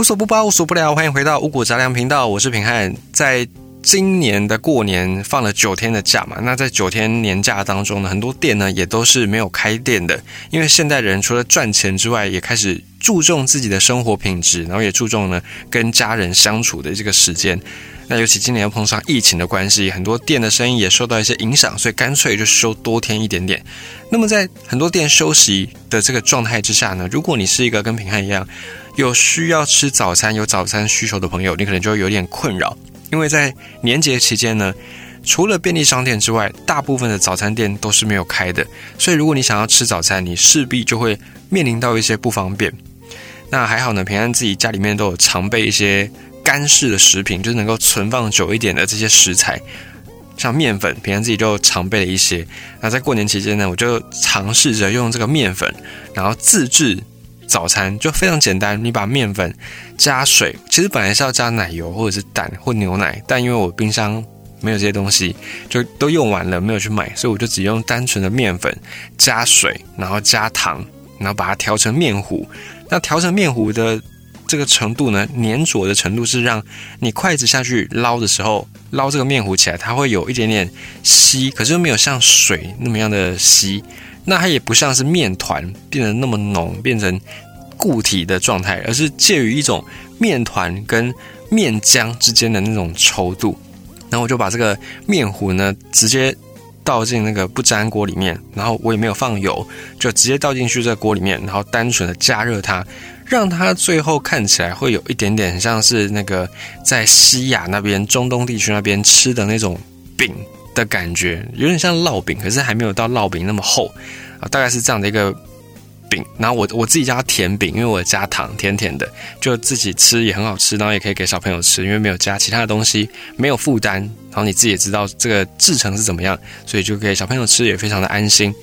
无所不包，无所不聊，欢迎回到五谷杂粮频道，我是平汉。在今年的过年放了九天的假嘛，那在九天年假当中呢，很多店呢也都是没有开店的，因为现代人除了赚钱之外，也开始注重自己的生活品质，然后也注重呢跟家人相处的这个时间。那尤其今年又碰上疫情的关系，很多店的生意也受到一些影响，所以干脆就休多天一点点。那么在很多店休息的这个状态之下呢，如果你是一个跟平汉一样。有需要吃早餐、有早餐需求的朋友，你可能就会有点困扰，因为在年节期间呢，除了便利商店之外，大部分的早餐店都是没有开的，所以如果你想要吃早餐，你势必就会面临到一些不方便。那还好呢，平安自己家里面都有常备一些干式的食品，就是能够存放久一点的这些食材，像面粉，平安自己就常备了一些。那在过年期间呢，我就尝试着用这个面粉，然后自制。早餐就非常简单，你把面粉加水，其实本来是要加奶油或者是蛋或牛奶，但因为我冰箱没有这些东西，就都用完了，没有去买，所以我就只用单纯的面粉加水，然后加糖，然后把它调成面糊。那调成面糊的这个程度呢，粘着的程度是让你筷子下去捞的时候，捞这个面糊起来，它会有一点点稀，可是又没有像水那么样的稀。那它也不像是面团变得那么浓，变成固体的状态，而是介于一种面团跟面浆之间的那种稠度。然后我就把这个面糊呢，直接倒进那个不粘锅里面，然后我也没有放油，就直接倒进去这个锅里面，然后单纯的加热它，让它最后看起来会有一点点像是那个在西亚那边、中东地区那边吃的那种饼。的感觉有点像烙饼，可是还没有到烙饼那么厚啊，大概是这样的一个饼。然后我我自己叫它甜饼，因为我加糖，甜甜的，就自己吃也很好吃，然后也可以给小朋友吃，因为没有加其他的东西，没有负担。然后你自己也知道这个制成是怎么样，所以就给小朋友吃也非常的安心。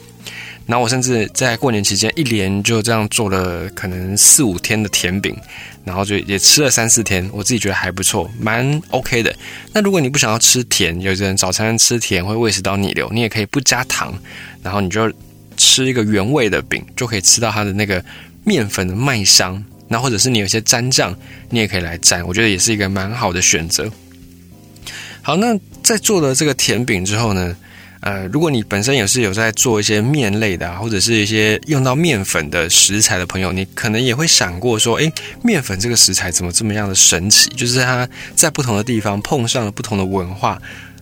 然后我甚至在过年期间一连就这样做了可能四五天的甜饼，然后就也吃了三四天，我自己觉得还不错，蛮 OK 的。那如果你不想要吃甜，有些人早餐吃甜会胃食道逆流，你也可以不加糖，然后你就吃一个原味的饼，就可以吃到它的那个面粉的麦香。那或者是你有些蘸酱，你也可以来蘸，我觉得也是一个蛮好的选择。好，那在做了这个甜饼之后呢？呃，如果你本身也是有在做一些面类的，啊或者是一些用到面粉的食材的朋友，你可能也会想过说，诶，面粉这个食材怎么这么样的神奇？就是它在不同的地方碰上了不同的文化，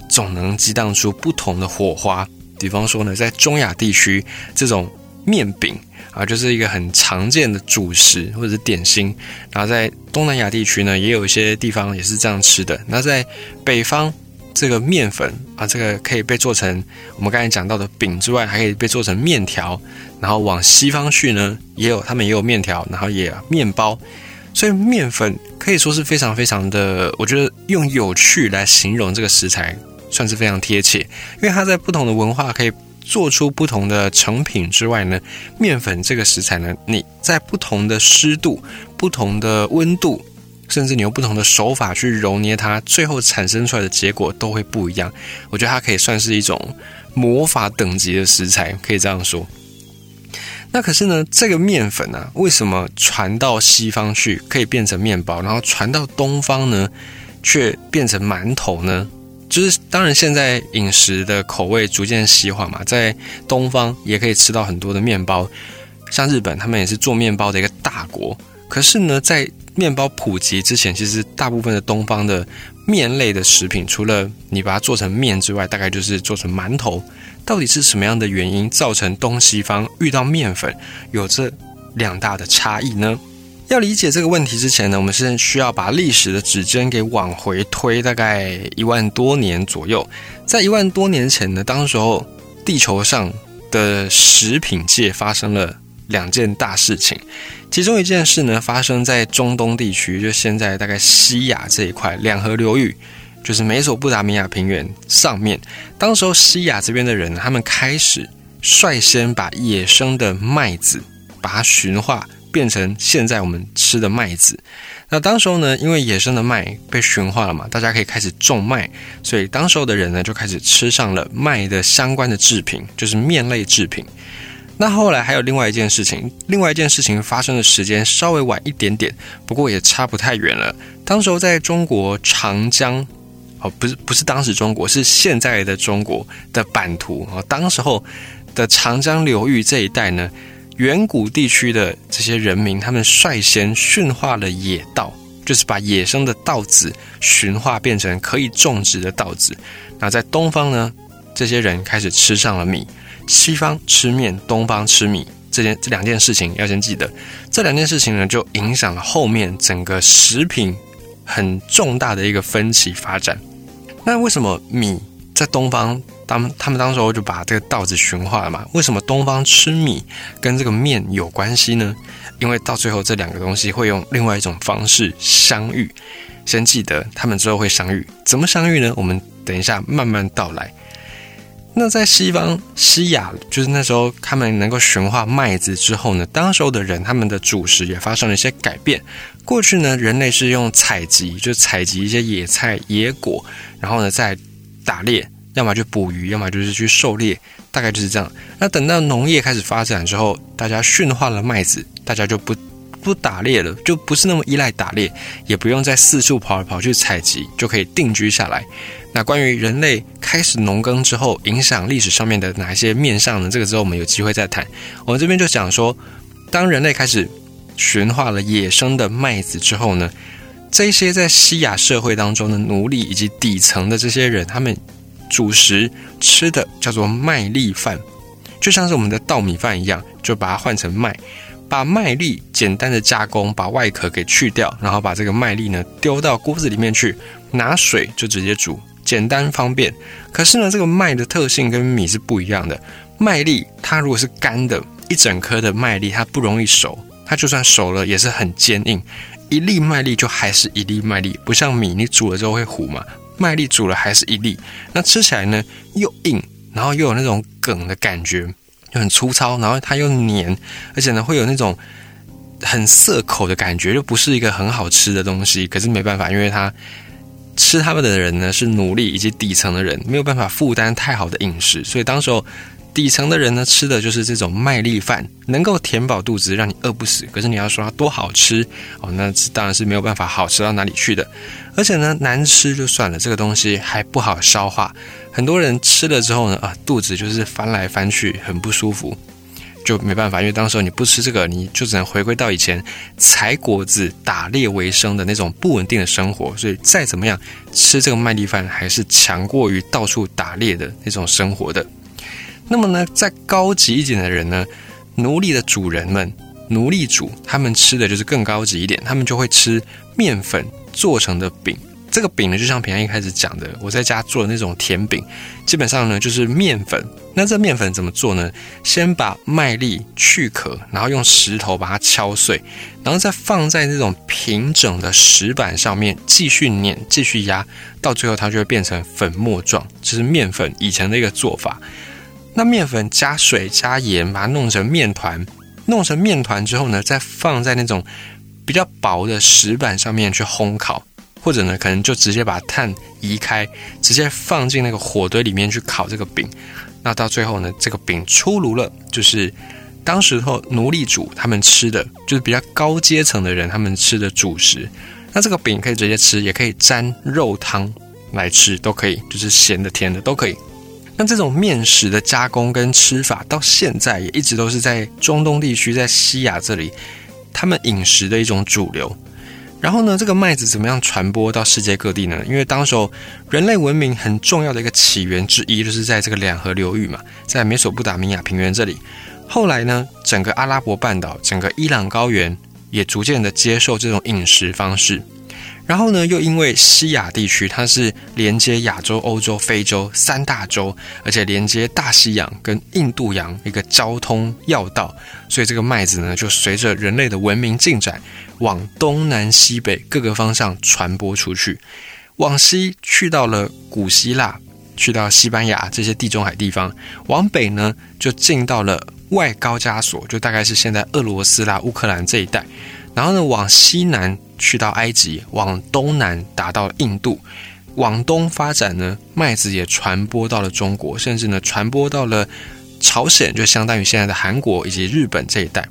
总能激荡出不同的火花。比方说呢，在中亚地区，这种面饼啊，就是一个很常见的主食或者点心。然后在东南亚地区呢，也有一些地方也是这样吃的。那在北方。这个面粉啊，这个可以被做成我们刚才讲到的饼之外，还可以被做成面条。然后往西方去呢，也有他们也有面条，然后也面包。所以面粉可以说是非常非常的，我觉得用有趣来形容这个食材，算是非常贴切。因为它在不同的文化可以做出不同的成品之外呢，面粉这个食材呢，你在不同的湿度、不同的温度。甚至你用不同的手法去揉捏它，最后产生出来的结果都会不一样。我觉得它可以算是一种魔法等级的食材，可以这样说。那可是呢，这个面粉呢，为什么传到西方去可以变成面包，然后传到东方呢，却变成馒头呢？就是当然，现在饮食的口味逐渐西化嘛，在东方也可以吃到很多的面包，像日本，他们也是做面包的一个大国。可是呢，在面包普及之前，其实大部分的东方的面类的食品，除了你把它做成面之外，大概就是做成馒头。到底是什么样的原因造成东西方遇到面粉有这两大的差异呢？要理解这个问题之前呢，我们是需要把历史的指针给往回推，大概一万多年左右。在一万多年前呢，当时候地球上的食品界发生了。两件大事情，其中一件事呢，发生在中东地区，就现在大概西亚这一块两河流域，就是美索不达米亚平原上面。当时候西亚这边的人，他们开始率先把野生的麦子，把它驯化，变成现在我们吃的麦子。那当时候呢，因为野生的麦被驯化了嘛，大家可以开始种麦，所以当时候的人呢，就开始吃上了麦的相关的制品，就是面类制品。那后来还有另外一件事情，另外一件事情发生的时间稍微晚一点点，不过也差不太远了。当时候在中国长江，哦，不是不是当时中国，是现在的中国的版图啊。当时候的长江流域这一带呢，远古地区的这些人民，他们率先驯化了野稻，就是把野生的稻子驯化变成可以种植的稻子。那在东方呢，这些人开始吃上了米。西方吃面，东方吃米，这件这两件事情要先记得。这两件事情呢，就影响了后面整个食品很重大的一个分歧发展。那为什么米在东方当他们当时候就把这个稻子驯化了嘛？为什么东方吃米跟这个面有关系呢？因为到最后这两个东西会用另外一种方式相遇。先记得他们之后会相遇，怎么相遇呢？我们等一下慢慢道来。那在西方西亚，就是那时候他们能够驯化麦子之后呢，当时候的人他们的主食也发生了一些改变。过去呢，人类是用采集，就采集一些野菜、野果，然后呢再打猎，要么就捕鱼，要么就是去狩猎，大概就是这样。那等到农业开始发展之后，大家驯化了麦子，大家就不不打猎了，就不是那么依赖打猎，也不用再四处跑来跑去采集，就可以定居下来。那关于人类开始农耕之后影响历史上面的哪一些面上呢？这个之后我们有机会再谈。我们这边就讲说，当人类开始驯化了野生的麦子之后呢，这些在西亚社会当中的奴隶以及底层的这些人，他们主食吃的叫做麦粒饭，就像是我们的稻米饭一样，就把它换成麦，把麦粒简单的加工，把外壳给去掉，然后把这个麦粒呢丢到锅子里面去，拿水就直接煮。简单方便，可是呢，这个麦的特性跟米是不一样的。麦粒它如果是干的，一整颗的麦粒它不容易熟，它就算熟了也是很坚硬。一粒麦粒就还是一粒麦粒，不像米，你煮了之后会糊嘛。麦粒煮了还是一粒，那吃起来呢又硬，然后又有那种梗的感觉，很粗糙，然后它又黏，而且呢会有那种很涩口的感觉，就不是一个很好吃的东西。可是没办法，因为它。吃他们的人呢是奴隶以及底层的人，没有办法负担太好的饮食，所以当时候底层的人呢吃的就是这种麦粒饭，能够填饱肚子，让你饿不死。可是你要说它多好吃哦，那当然是没有办法好吃到哪里去的。而且呢难吃就算了，这个东西还不好消化，很多人吃了之后呢啊肚子就是翻来翻去，很不舒服。就没办法，因为当时候你不吃这个，你就只能回归到以前采果子、打猎为生的那种不稳定的生活。所以再怎么样吃这个麦粒饭，还是强过于到处打猎的那种生活的。那么呢，再高级一点的人呢，奴隶的主人们、奴隶主，他们吃的就是更高级一点，他们就会吃面粉做成的饼。这个饼呢，就像平安一开始讲的，我在家做的那种甜饼，基本上呢就是面粉。那这面粉怎么做呢？先把麦粒去壳，然后用石头把它敲碎，然后再放在那种平整的石板上面继续碾、继续压，到最后它就会变成粉末状。这是面粉以前的一个做法。那面粉加水加盐，把它弄成面团，弄成面团之后呢，再放在那种比较薄的石板上面去烘烤。或者呢，可能就直接把碳移开，直接放进那个火堆里面去烤这个饼。那到最后呢，这个饼出炉了，就是当时候奴隶主他们吃的，就是比较高阶层的人他们吃的主食。那这个饼可以直接吃，也可以沾肉汤来吃，都可以，就是咸的、甜的都可以。那这种面食的加工跟吃法，到现在也一直都是在中东地区，在西亚这里，他们饮食的一种主流。然后呢，这个麦子怎么样传播到世界各地呢？因为当时候人类文明很重要的一个起源之一，就是在这个两河流域嘛，在美索不达米亚平原这里。后来呢，整个阿拉伯半岛、整个伊朗高原也逐渐的接受这种饮食方式。然后呢，又因为西亚地区它是连接亚洲、欧洲、非洲三大洲，而且连接大西洋跟印度洋一个交通要道，所以这个麦子呢，就随着人类的文明进展，往东南西北各个方向传播出去。往西去到了古希腊，去到西班牙这些地中海地方；往北呢，就进到了外高加索，就大概是现在俄罗斯啦、乌克兰这一带。然后呢，往西南去到埃及，往东南达到印度，往东发展呢，麦子也传播到了中国，甚至呢传播到了朝鲜就相当于现在的韩国以及日本这一带。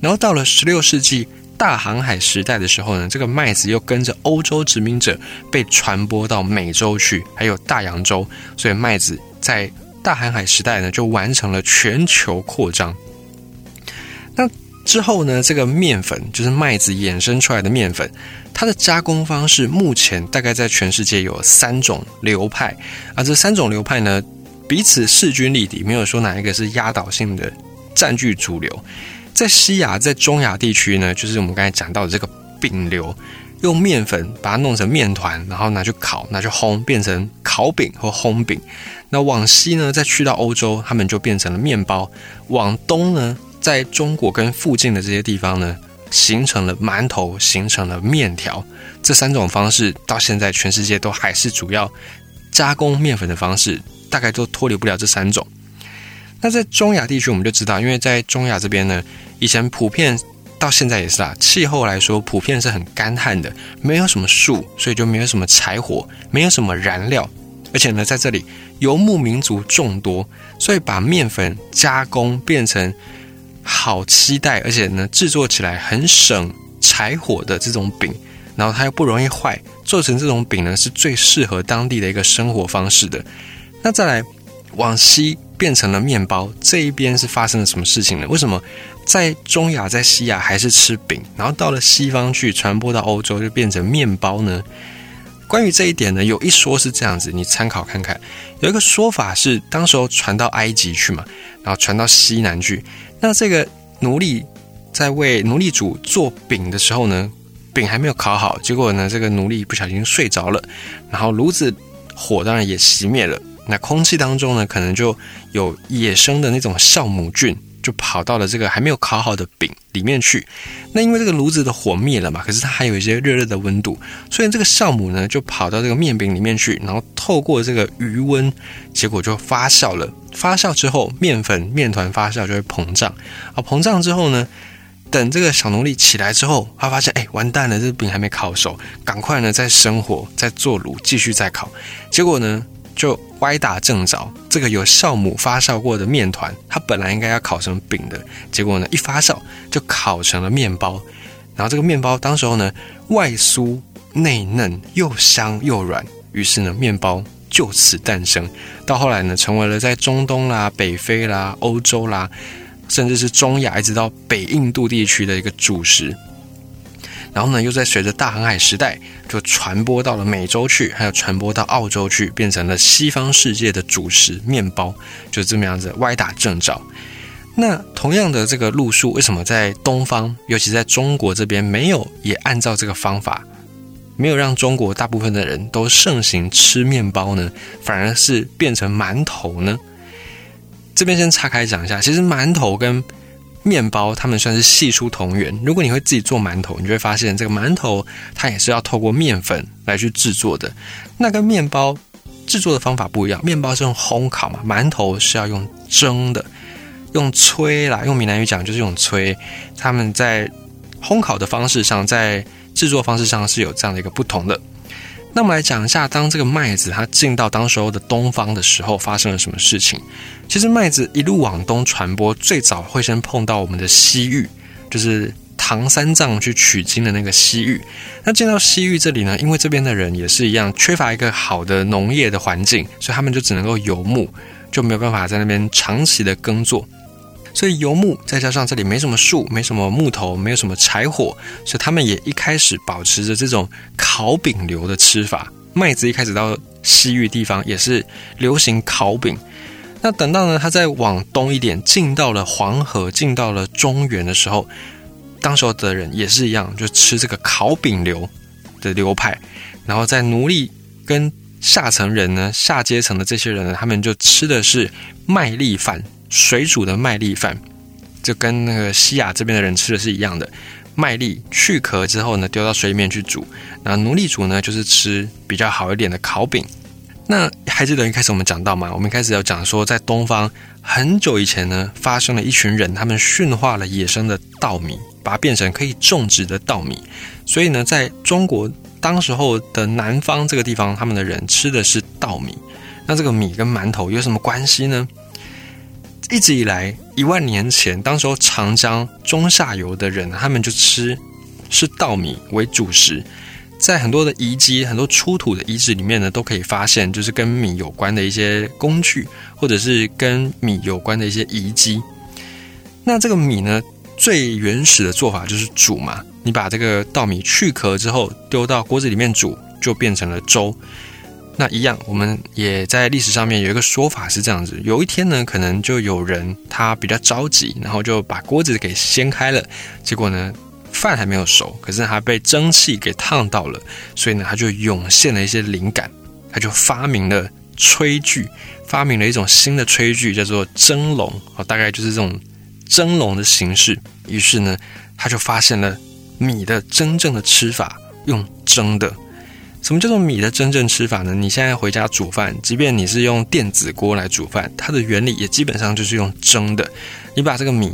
然后到了十六世纪大航海时代的时候呢，这个麦子又跟着欧洲殖民者被传播到美洲去，还有大洋洲，所以麦子在大航海时代呢就完成了全球扩张。那之后呢，这个面粉就是麦子衍生出来的面粉，它的加工方式目前大概在全世界有三种流派，而这三种流派呢彼此势均力敌，没有说哪一个是压倒性的占据主流。在西亚，在中亚地区呢，就是我们刚才讲到的这个饼流，用面粉把它弄成面团，然后拿去烤，拿去烘，变成烤饼或烘饼。那往西呢，再去到欧洲，他们就变成了面包。往东呢？在中国跟附近的这些地方呢，形成了馒头，形成了面条，这三种方式到现在全世界都还是主要加工面粉的方式，大概都脱离不了这三种。那在中亚地区，我们就知道，因为在中亚这边呢，以前普遍到现在也是啊，气候来说普遍是很干旱的，没有什么树，所以就没有什么柴火，没有什么燃料，而且呢，在这里游牧民族众多，所以把面粉加工变成。好期待，而且呢，制作起来很省柴火的这种饼，然后它又不容易坏，做成这种饼呢，是最适合当地的一个生活方式的。那再来往西变成了面包，这一边是发生了什么事情呢？为什么在中亚、在西亚还是吃饼，然后到了西方去传播到欧洲就变成面包呢？关于这一点呢，有一说是这样子，你参考看看。有一个说法是，当时候传到埃及去嘛，然后传到西南去。那这个奴隶在为奴隶主做饼的时候呢，饼还没有烤好，结果呢，这个奴隶不小心睡着了，然后炉子火当然也熄灭了。那空气当中呢，可能就有野生的那种酵母菌。就跑到了这个还没有烤好的饼里面去，那因为这个炉子的火灭了嘛，可是它还有一些热热的温度，所以这个酵母呢就跑到这个面饼里面去，然后透过这个余温，结果就发酵了。发酵之后，面粉面团发酵就会膨胀，啊，膨胀之后呢，等这个小奴隶起来之后，他发现哎完蛋了，这饼还没烤熟，赶快呢再生火，再做炉，继续再烤，结果呢。就歪打正着，这个有酵母发酵过的面团，它本来应该要烤成饼的，结果呢，一发酵就烤成了面包。然后这个面包当时候呢，外酥内嫩，又香又软，于是呢，面包就此诞生。到后来呢，成为了在中东啦、北非啦、欧洲啦，甚至是中亚，一直到北印度地区的一个主食。然后呢，又在随着大航海时代，就传播到了美洲去，还有传播到澳洲去，变成了西方世界的主食面包，就这么样子歪打正着。那同样的这个路数，为什么在东方，尤其在中国这边，没有也按照这个方法，没有让中国大部分的人都盛行吃面包呢？反而是变成馒头呢？这边先岔开讲一下，其实馒头跟面包，他们算是系出同源。如果你会自己做馒头，你就会发现这个馒头它也是要透过面粉来去制作的。那跟面包制作的方法不一样，面包是用烘烤嘛，馒头是要用蒸的，用吹啦，用闽南语讲就是用吹。他们在烘烤的方式上，在制作方式上是有这样的一个不同的。那我们来讲一下，当这个麦子它进到当时候的东方的时候，发生了什么事情？其实麦子一路往东传播，最早会先碰到我们的西域，就是唐三藏去取经的那个西域。那进到西域这里呢，因为这边的人也是一样，缺乏一个好的农业的环境，所以他们就只能够游牧，就没有办法在那边长期的耕作。所以游牧，再加上这里没什么树，没什么木头，没有什么柴火，所以他们也一开始保持着这种烤饼流的吃法。麦子一开始到西域地方也是流行烤饼。那等到呢，它再往东一点，进到了黄河，进到了中原的时候，当时候的人也是一样，就吃这个烤饼流的流派。然后在奴隶跟下层人呢，下阶层的这些人呢，他们就吃的是麦粒饭。水煮的麦粒饭，就跟那个西亚这边的人吃的是一样的。麦粒去壳之后呢，丢到水里面去煮。那奴隶主呢，就是吃比较好一点的烤饼。那还记得一开始我们讲到吗？我们一开始要讲说，在东方很久以前呢，发生了一群人，他们驯化了野生的稻米，把它变成可以种植的稻米。所以呢，在中国当时候的南方这个地方，他们的人吃的是稻米。那这个米跟馒头有什么关系呢？一直以来，一万年前，当时候长江中下游的人，他们就吃是稻米为主食。在很多的遗迹、很多出土的遗址里面呢，都可以发现，就是跟米有关的一些工具，或者是跟米有关的一些遗迹。那这个米呢，最原始的做法就是煮嘛。你把这个稻米去壳之后，丢到锅子里面煮，就变成了粥。那一样，我们也在历史上面有一个说法是这样子：有一天呢，可能就有人他比较着急，然后就把锅子给掀开了，结果呢。饭还没有熟，可是他被蒸汽给烫到了，所以呢，他就涌现了一些灵感，他就发明了炊具，发明了一种新的炊具，叫做蒸笼啊，大概就是这种蒸笼的形式。于是呢，他就发现了米的真正的吃法，用蒸的。什么叫做米的真正吃法呢？你现在回家煮饭，即便你是用电子锅来煮饭，它的原理也基本上就是用蒸的。你把这个米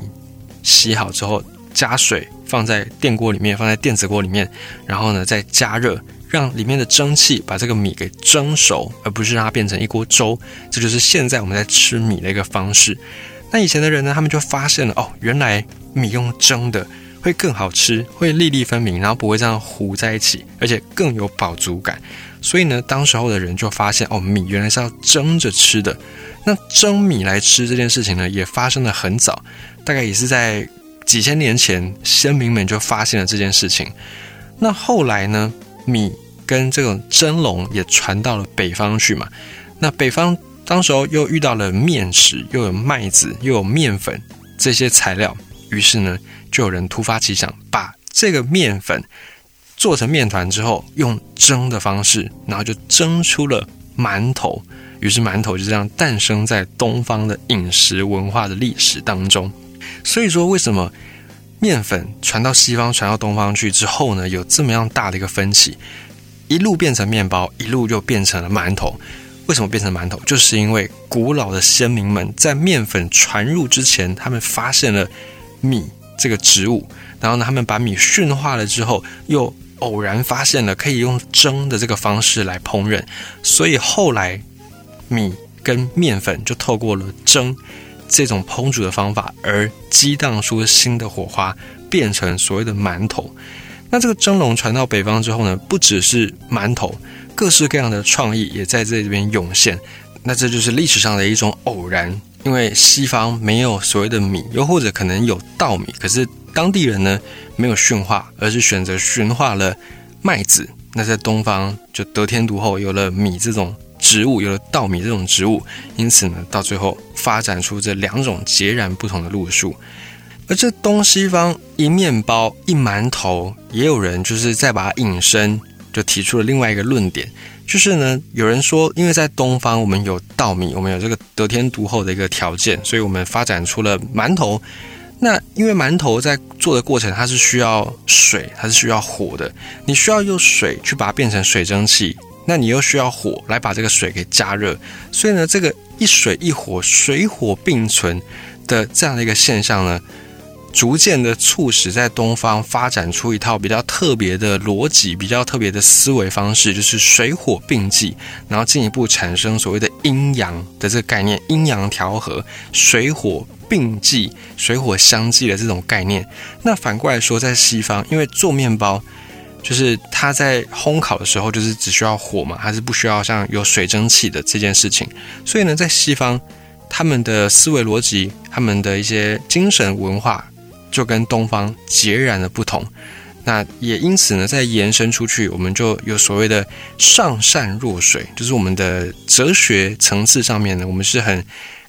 洗好之后。加水放在电锅里面，放在电子锅里面，然后呢再加热，让里面的蒸汽把这个米给蒸熟，而不是让它变成一锅粥。这就是现在我们在吃米的一个方式。那以前的人呢，他们就发现了哦，原来米用蒸的会更好吃，会粒粒分明，然后不会这样糊在一起，而且更有饱足感。所以呢，当时候的人就发现哦，米原来是要蒸着吃的。那蒸米来吃这件事情呢，也发生的很早，大概也是在。几千年前，先民们就发现了这件事情。那后来呢？米跟这种蒸笼也传到了北方去嘛。那北方当时候又遇到了面食，又有麦子，又有面粉这些材料。于是呢，就有人突发奇想，把这个面粉做成面团之后，用蒸的方式，然后就蒸出了馒头。于是馒头就这样诞生在东方的饮食文化的历史当中。所以说，为什么面粉传到西方、传到东方去之后呢，有这么样大的一个分歧？一路变成面包，一路就变成了馒头。为什么变成馒头？就是因为古老的先民们在面粉传入之前，他们发现了米这个植物，然后呢，他们把米驯化了之后，又偶然发现了可以用蒸的这个方式来烹饪，所以后来米跟面粉就透过了蒸。这种烹煮的方法，而激荡出新的火花，变成所谓的馒头。那这个蒸笼传到北方之后呢，不只是馒头，各式各样的创意也在这边涌现。那这就是历史上的一种偶然，因为西方没有所谓的米，又或者可能有稻米，可是当地人呢没有驯化，而是选择驯化了麦子。那在东方就得天独厚，有了米这种。植物有了稻米这种植物，因此呢，到最后发展出这两种截然不同的路数。而这东西方一面包一馒头，也有人就是再把它引申，就提出了另外一个论点，就是呢，有人说，因为在东方我们有稻米，我们有这个得天独厚的一个条件，所以我们发展出了馒头。那因为馒头在做的过程，它是需要水，它是需要火的，你需要用水去把它变成水蒸气。那你又需要火来把这个水给加热，所以呢，这个一水一火，水火并存的这样的一个现象呢，逐渐的促使在东方发展出一套比较特别的逻辑、比较特别的思维方式，就是水火并济，然后进一步产生所谓的阴阳的这个概念，阴阳调和，水火并济，水火相济的这种概念。那反过来说，在西方，因为做面包。就是它在烘烤的时候，就是只需要火嘛，还是不需要像有水蒸气的这件事情。所以呢，在西方，他们的思维逻辑、他们的一些精神文化，就跟东方截然的不同。那也因此呢，在延伸出去，我们就有所谓的上善若水，就是我们的哲学层次上面呢，我们是很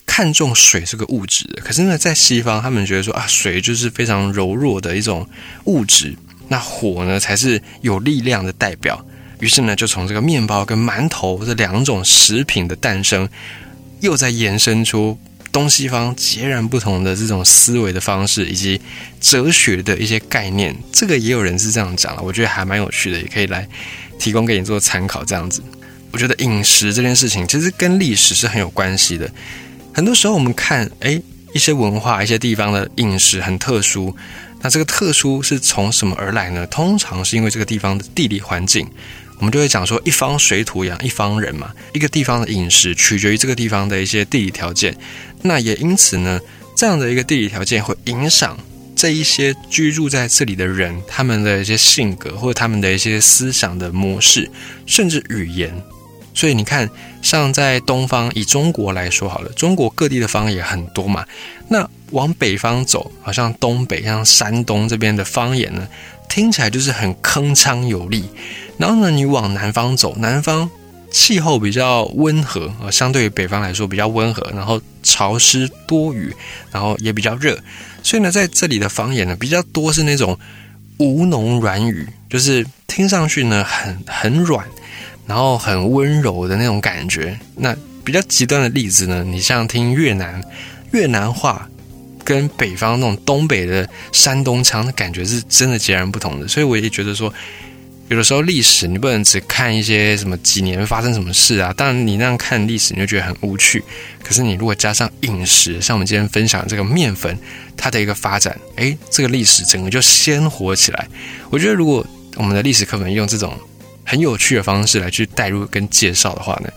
看重水这个物质的。可是呢，在西方，他们觉得说啊，水就是非常柔弱的一种物质。那火呢，才是有力量的代表。于是呢，就从这个面包跟馒头这两种食品的诞生，又在延伸出东西方截然不同的这种思维的方式，以及哲学的一些概念。这个也有人是这样讲了，我觉得还蛮有趣的，也可以来提供给你做参考。这样子，我觉得饮食这件事情其实跟历史是很有关系的。很多时候我们看，哎，一些文化、一些地方的饮食很特殊。那这个特殊是从什么而来呢？通常是因为这个地方的地理环境，我们就会讲说，一方水土养一方人嘛，一个地方的饮食取决于这个地方的一些地理条件。那也因此呢，这样的一个地理条件会影响这一些居住在这里的人他们的一些性格或者他们的一些思想的模式，甚至语言。所以你看，像在东方，以中国来说好了，中国各地的方言很多嘛。那往北方走，好像东北，像山东这边的方言呢，听起来就是很铿锵有力。然后呢，你往南方走，南方气候比较温和啊，相对于北方来说比较温和，然后潮湿多雨，然后也比较热。所以呢，在这里的方言呢，比较多是那种吴侬软语，就是听上去呢很很软。然后很温柔的那种感觉。那比较极端的例子呢，你像听越南越南话，跟北方那种东北的山东腔的感觉是真的截然不同的。所以我也觉得说，有的时候历史你不能只看一些什么几年发生什么事啊。当然你那样看历史，你就觉得很无趣。可是你如果加上饮食，像我们今天分享这个面粉，它的一个发展，诶，这个历史整个就鲜活起来。我觉得如果我们的历史课本用这种。很有趣的方式来去带入跟介绍的话呢，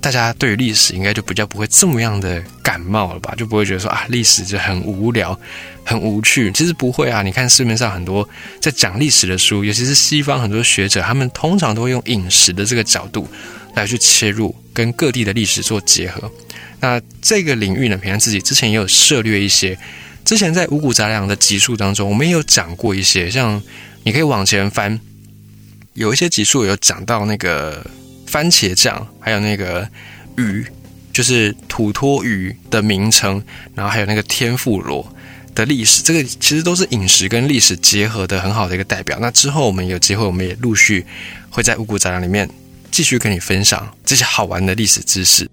大家对于历史应该就比较不会这么样的感冒了吧？就不会觉得说啊，历史就很无聊、很无趣。其实不会啊，你看市面上很多在讲历史的书，尤其是西方很多学者，他们通常都会用饮食的这个角度来去切入，跟各地的历史做结合。那这个领域呢，平安自己之前也有涉略一些。之前在五谷杂粮的集数当中，我们也有讲过一些，像你可以往前翻。有一些集数有讲到那个番茄酱，还有那个鱼，就是土托鱼的名称，然后还有那个天妇罗的历史，这个其实都是饮食跟历史结合的很好的一个代表。那之后我们有机会，我们也陆续会在五谷杂粮里面继续跟你分享这些好玩的历史知识。